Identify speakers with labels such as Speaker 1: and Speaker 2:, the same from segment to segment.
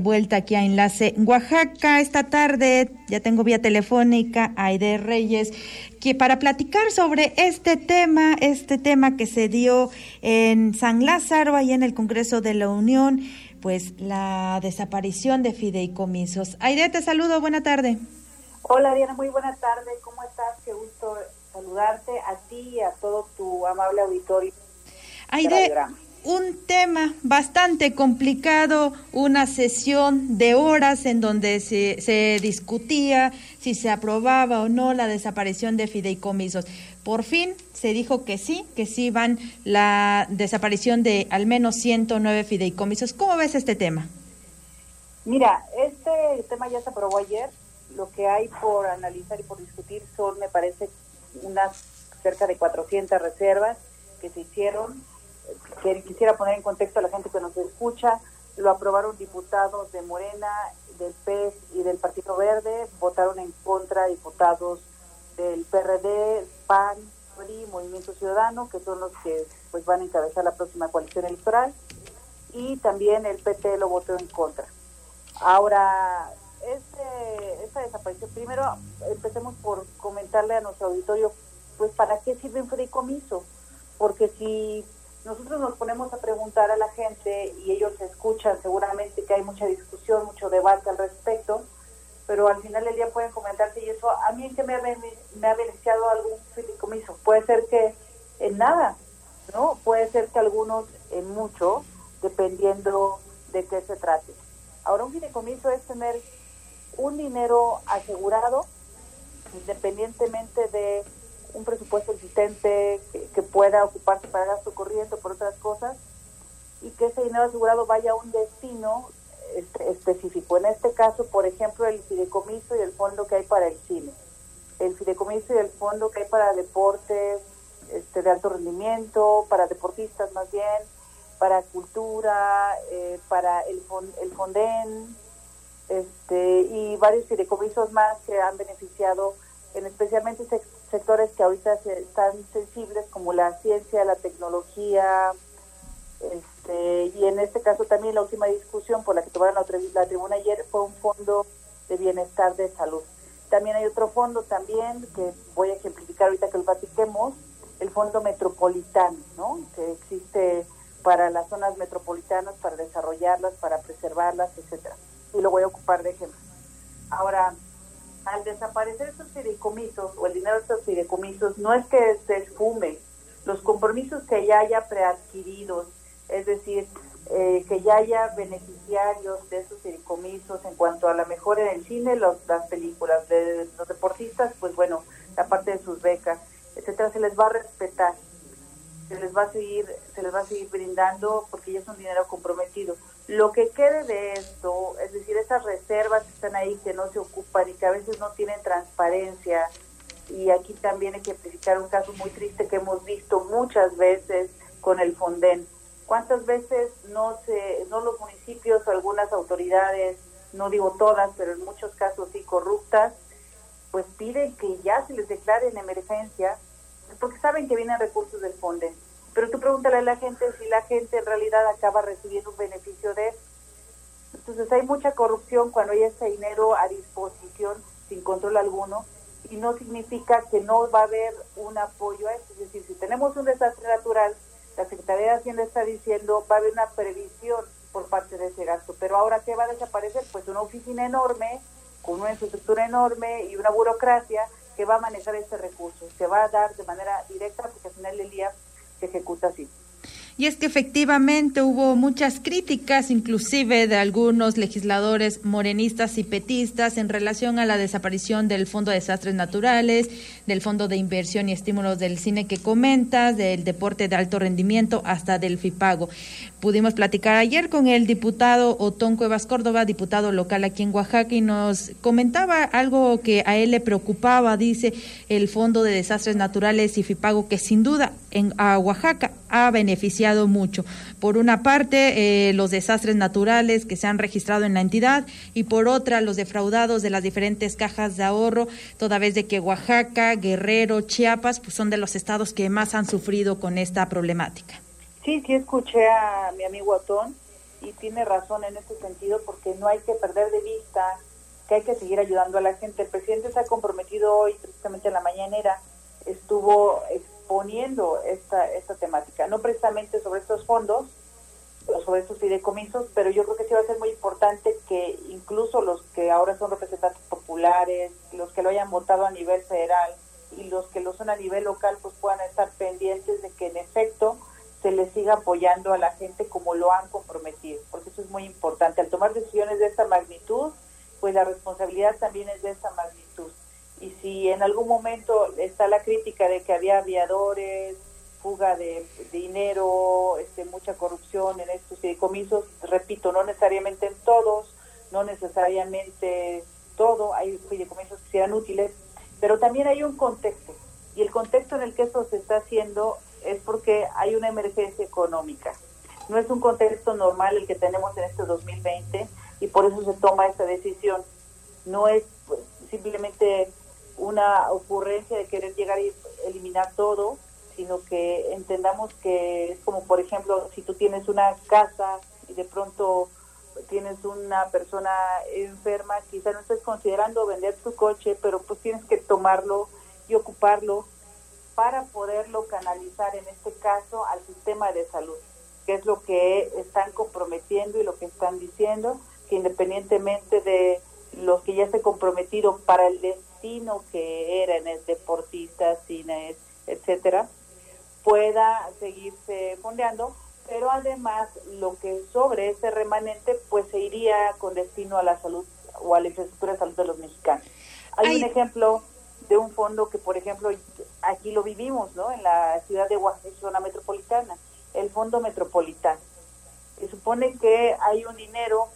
Speaker 1: Vuelta aquí a Enlace Oaxaca esta tarde, ya tengo vía telefónica a Aide Reyes, que para platicar sobre este tema, este tema que se dio en San Lázaro, ahí en el Congreso de la Unión, pues la desaparición de fideicomisos. Aide, te saludo, buena tarde.
Speaker 2: Hola Diana, muy buena tarde, ¿cómo estás? Qué gusto saludarte a ti y a todo tu amable auditorio.
Speaker 1: Aide, un tema bastante complicado, una sesión de horas en donde se, se, discutía si se aprobaba o no la desaparición de fideicomisos. Por fin se dijo que sí, que sí van la desaparición de al menos 109 fideicomisos. ¿Cómo ves este tema?
Speaker 2: Mira, este tema ya se aprobó ayer. Lo que hay por analizar y por discutir son, me parece, unas cerca de 400 reservas que se hicieron quisiera poner en contexto a la gente que nos escucha, lo aprobaron diputados de Morena, del PES y del Partido Verde, votaron en contra diputados del PRD, PAN, PRI, Movimiento Ciudadano, que son los que pues van a encabezar la próxima coalición electoral, y también el PT lo votó en contra. Ahora, este, esta desaparición, primero empecemos por comentarle a nuestro auditorio, pues para qué sirve un fideicomiso, porque si nosotros nos ponemos a preguntar a la gente y ellos escuchan seguramente que hay mucha discusión, mucho debate al respecto, pero al final del día pueden comentarse y eso, a mí que me ha, me ha beneficiado algún fideicomiso, puede ser que en nada, ¿no? Puede ser que algunos en mucho, dependiendo de qué se trate. Ahora, un fideicomiso es tener un dinero asegurado, independientemente de un presupuesto existente que, pueda ocuparse para gasto corriente o por otras cosas y que ese dinero asegurado vaya a un destino este, específico. En este caso, por ejemplo, el fideicomiso y el fondo que hay para el cine. El fideicomiso y el fondo que hay para deportes este, de alto rendimiento, para deportistas más bien, para cultura, eh, para el, el Fonden, este, y varios fideicomisos más que han beneficiado en especialmente sectores que ahorita están sensibles como la ciencia, la tecnología, este, y en este caso también la última discusión por la que tomaron la, tribuna ayer fue un fondo de bienestar de salud. También hay otro fondo también que voy a ejemplificar ahorita que lo platiquemos, el fondo metropolitano, ¿no? que existe para las zonas metropolitanas, para desarrollarlas, para preservarlas, etcétera. Y lo voy a ocupar de ejemplo. Ahora, al desaparecer estos fideicomisos o el dinero de estos fideicomisos, no es que se esfume, los compromisos que ya haya preadquiridos, es decir, eh, que ya haya beneficiarios de esos fideicomisos en cuanto a la mejora en el cine, los, las películas de los deportistas, pues bueno, la parte de sus becas, etcétera, se les va a respetar se les va a seguir se les va a seguir brindando porque ya es un dinero comprometido. Lo que quede de esto esas reservas que están ahí que no se ocupan y que a veces no tienen transparencia y aquí también explicar un caso muy triste que hemos visto muchas veces con el Fonden cuántas veces no se no los municipios o algunas autoridades no digo todas pero en muchos casos sí corruptas pues piden que ya se les declare en emergencia porque saben que vienen recursos del Fonden. Pero tú pregúntale a la gente si la gente en realidad acaba recibiendo un beneficio de eso. Entonces hay mucha corrupción cuando hay ese dinero a disposición sin control alguno y no significa que no va a haber un apoyo a eso. Es decir, si tenemos un desastre natural, la Secretaría de Hacienda está diciendo va a haber una previsión por parte de ese gasto. Pero ahora, ¿qué va a desaparecer? Pues una oficina enorme, con una infraestructura enorme y una burocracia que va a manejar este recurso. Se va a dar de manera directa porque al final del día se ejecuta así.
Speaker 1: Y es que efectivamente hubo muchas críticas, inclusive de algunos legisladores morenistas y petistas, en relación a la desaparición del Fondo de Desastres Naturales, del Fondo de Inversión y Estímulos del Cine que comentas, del deporte de alto rendimiento, hasta del FIPAGO. Pudimos platicar ayer con el diputado Otón Cuevas Córdoba, diputado local aquí en Oaxaca, y nos comentaba algo que a él le preocupaba, dice el Fondo de Desastres Naturales y FIPAGO, que sin duda en, a Oaxaca ha beneficiado mucho. Por una parte, eh, los desastres naturales que se han registrado en la entidad y por otra, los defraudados de las diferentes cajas de ahorro, toda vez de que Oaxaca, Guerrero, Chiapas, pues son de los estados que más han sufrido con esta problemática.
Speaker 2: Sí, sí escuché a mi amigo Atón y tiene razón en este sentido porque no hay que perder de vista que hay que seguir ayudando a la gente. El presidente se ha comprometido hoy, precisamente en la mañanera, estuvo exponiendo esta, esta temática, no precisamente sobre estos fondos, sobre estos fideicomisos, pero yo creo que sí va a ser muy importante que incluso los que ahora son representantes populares, los que lo hayan votado a nivel federal y los que lo son a nivel local, pues puedan estar pendientes de que en efecto se les siga apoyando a la gente como lo han comprometido, porque eso es muy importante. Al tomar decisiones de esta magnitud, pues la responsabilidad también es de esta magnitud. Y si en algún momento está la crítica de que había aviadores, fuga de, dinero, este, mucha corrupción en estos fideicomisos, repito, no necesariamente en todos, no necesariamente todo, hay fideicomisos que sean útiles, pero también hay un contexto. Y el contexto en el que esto se está haciendo es porque hay una emergencia económica. No es un contexto normal el que tenemos en este 2020 y por eso se toma esta decisión. No es pues, simplemente una ocurrencia de querer llegar y eliminar todo, sino que entendamos que es como, por ejemplo, si tú tienes una casa y de pronto tienes una persona enferma, quizá no estés considerando vender tu coche, pero pues tienes que tomarlo y ocuparlo para poderlo canalizar en este caso al sistema de salud, que es lo que están comprometiendo y lo que están diciendo, que independientemente de los que ya se comprometido para el destino que eran deportistas, cines, etcétera, pueda seguirse fondeando, pero además lo que sobre ese remanente pues se iría con destino a la salud o a la infraestructura de salud de los mexicanos. Hay un ejemplo de un fondo que, por ejemplo, aquí lo vivimos, ¿no? En la ciudad de Oaxaca, zona metropolitana, el Fondo Metropolitano. Se supone que hay un dinero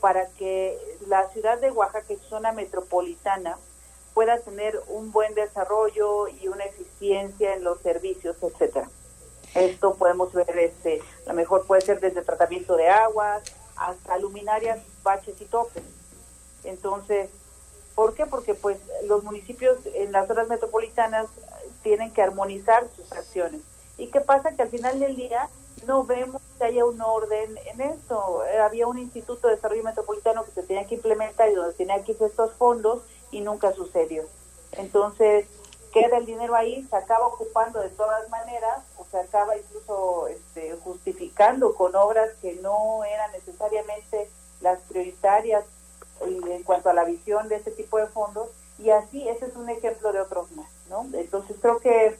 Speaker 2: para que la ciudad de Oaxaca, zona metropolitana, pueda tener un buen desarrollo y una eficiencia en los servicios, etcétera. Esto podemos ver, este, a lo mejor puede ser desde tratamiento de aguas hasta luminarias, baches y topes. Entonces, ¿por qué? Porque pues los municipios en las zonas metropolitanas tienen que armonizar sus acciones. ¿Y qué pasa? Que al final del día no vemos que haya un orden en esto. Había un Instituto de Desarrollo Metropolitano que se tenía que implementar y donde tenía que ir estos fondos y nunca sucedió. Entonces, queda el dinero ahí, se acaba ocupando de todas maneras o se acaba incluso este, justificando con obras que no eran necesariamente las prioritarias en cuanto a la visión de este tipo de fondos y así ese es un ejemplo de otros más, ¿no? Entonces creo que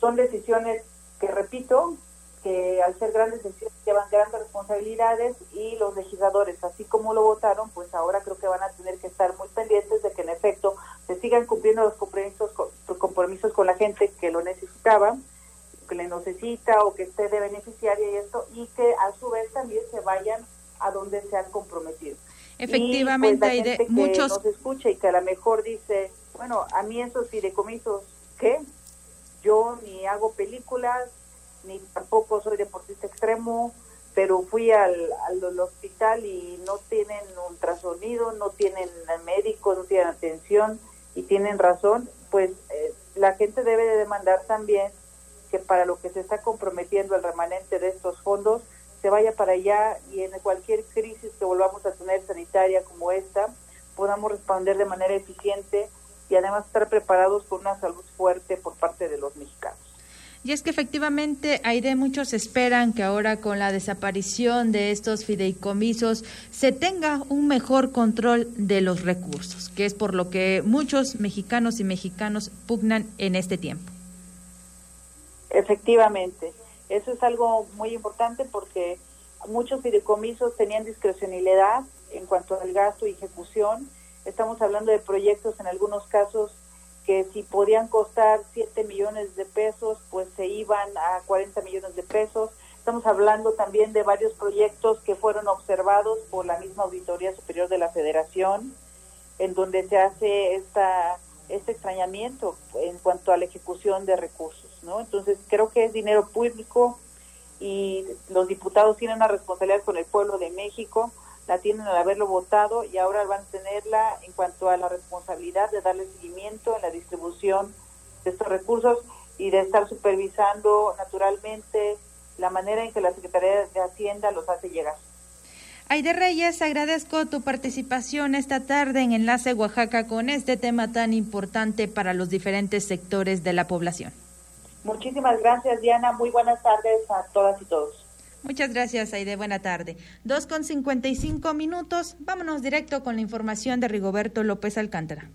Speaker 2: son decisiones que repito que al ser grandes decisiones llevan grandes responsabilidades y los legisladores, así como lo votaron, pues ahora creo que van a tener que estar muy pendientes de que en efecto se sigan cumpliendo los compromisos con, compromisos con la gente que lo necesitaba, que le necesita o que esté de beneficiaria y esto, y que a su vez también se vayan a donde se han comprometido.
Speaker 1: Efectivamente, hay
Speaker 2: de
Speaker 1: muchos...
Speaker 2: nos escucha y que a lo mejor dice, bueno, a mí esos fideicomisos, ¿qué? Yo ni hago películas, ni tampoco soy deportista extremo, pero fui al, al, hospital y no tienen ultrasonido, no tienen médico, no tienen atención y tienen razón, pues eh, la gente debe de demandar también que para lo que se está comprometiendo el remanente de estos fondos se vaya para allá y en cualquier crisis que volvamos a tener sanitaria como esta podamos responder de manera eficiente y además estar preparados con una salud fuerte por parte de los mexicanos.
Speaker 1: Y es que efectivamente, Aide, muchos esperan que ahora con la desaparición de estos fideicomisos se tenga un mejor control de los recursos, que es por lo que muchos mexicanos y mexicanos pugnan en este tiempo.
Speaker 2: Efectivamente, eso es algo muy importante porque muchos fideicomisos tenían discrecionalidad en cuanto al gasto y ejecución. Estamos hablando de proyectos en algunos casos que si podían costar 7 millones de pesos, pues se iban a 40 millones de pesos. Estamos hablando también de varios proyectos que fueron observados por la misma Auditoría Superior de la Federación, en donde se hace esta, este extrañamiento en cuanto a la ejecución de recursos. ¿no? Entonces, creo que es dinero público y los diputados tienen una responsabilidad con el pueblo de México la tienen al haberlo votado y ahora van a tenerla en cuanto a la responsabilidad de darle seguimiento en la distribución de estos recursos y de estar supervisando naturalmente la manera en que la Secretaría de Hacienda los hace llegar.
Speaker 1: Aide Reyes, agradezco tu participación esta tarde en Enlace Oaxaca con este tema tan importante para los diferentes sectores de la población.
Speaker 2: Muchísimas gracias, Diana. Muy buenas tardes a todas y todos.
Speaker 1: Muchas gracias, Aide. Buena tarde. Dos con cincuenta y cinco minutos. Vámonos directo con la información de Rigoberto López Alcántara.